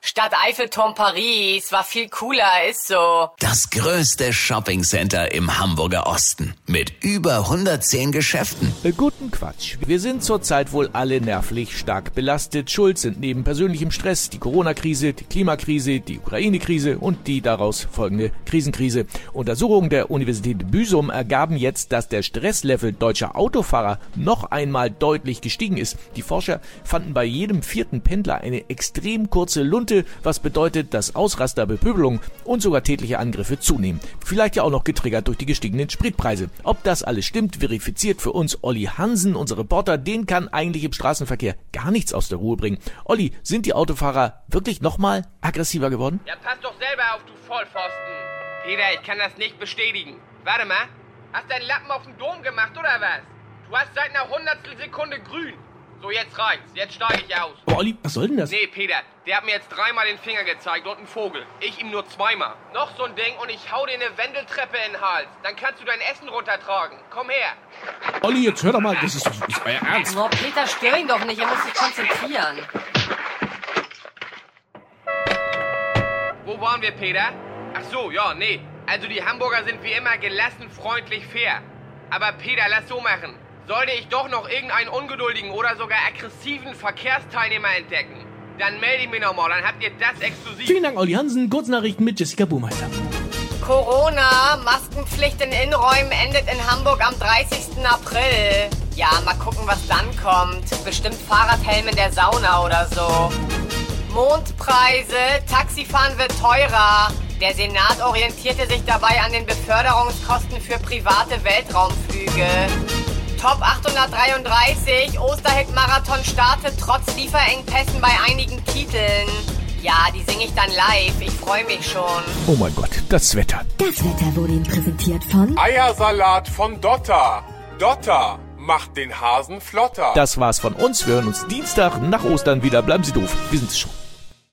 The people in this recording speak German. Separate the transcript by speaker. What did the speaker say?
Speaker 1: Stadt Eiffelturm Paris war viel cooler, ist so.
Speaker 2: Das größte Shoppingcenter im Hamburger Osten mit über 110 Geschäften.
Speaker 3: Äh, Guten Quatsch. Wir sind zurzeit wohl alle nervlich stark belastet. Schuld sind neben persönlichem Stress die Corona-Krise, die Klimakrise, die Ukraine-Krise und die daraus folgende Krisenkrise. Untersuchungen der Universität Büsum ergaben jetzt, dass der Stresslevel deutscher Autofahrer noch einmal deutlich gestiegen ist. Die Forscher fanden bei jedem vierten Pendler eine extrem kurze Lunte, was bedeutet, dass Ausraster, Bepöbelung und sogar tätliche Angriffe zunehmen. Vielleicht ja auch noch getriggert durch die gestiegenen Spritpreise. Ob das alles stimmt, verifiziert für uns Olli Hansen, unser Reporter. Den kann eigentlich im Straßenverkehr gar nichts aus der Ruhe bringen. Olli, sind die Autofahrer wirklich nochmal aggressiver geworden?
Speaker 4: Ja, pass doch selber auf, du Vollpfosten. Peter, ich kann das nicht bestätigen. Warte mal. Hast deinen Lappen auf den Dom gemacht, oder was? Du hast seit einer Hundertstel Sekunde grün. So, jetzt reicht's. Jetzt steige ich aus.
Speaker 3: Oh, Olli, was soll denn das?
Speaker 4: Nee, Peter, der hat mir jetzt dreimal den Finger gezeigt und einen Vogel. Ich ihm nur zweimal. Noch so ein Ding und ich hau dir eine Wendeltreppe in den Hals. Dann kannst du dein Essen runtertragen. Komm her.
Speaker 5: Olli, jetzt hör doch mal, das ist doch nicht euer Ernst.
Speaker 1: Boah, Peter, stör ihn doch nicht, er muss sich konzentrieren.
Speaker 4: Wo waren wir, Peter? Ach so, ja, nee. Also die Hamburger sind wie immer gelassen, freundlich, fair. Aber Peter, lass so machen. Sollte ich doch noch irgendeinen ungeduldigen oder sogar aggressiven Verkehrsteilnehmer entdecken, dann melde ich mich nochmal, dann habt ihr das exklusiv.
Speaker 5: Vielen Dank, Olli Hansen. Kurznachrichten mit Jessica Burmeister.
Speaker 1: Corona, Maskenpflicht in Innenräumen endet in Hamburg am 30. April. Ja, mal gucken, was dann kommt. Bestimmt Fahrradhelm in der Sauna oder so. Mondpreise, Taxifahren wird teurer. Der Senat orientierte sich dabei an den Beförderungskosten für private Weltraumflüge. Top 833, Osterhit-Marathon startet trotz Lieferengpässen bei einigen Titeln. Ja, die singe ich dann live. Ich freue mich schon.
Speaker 3: Oh mein Gott, das Wetter.
Speaker 6: Das Wetter wurde Ihnen präsentiert von
Speaker 7: Eiersalat von Dotter. Dotter macht den Hasen flotter.
Speaker 3: Das war's von uns. Wir hören uns Dienstag nach Ostern wieder. Bleiben Sie doof. Wir sind's schon.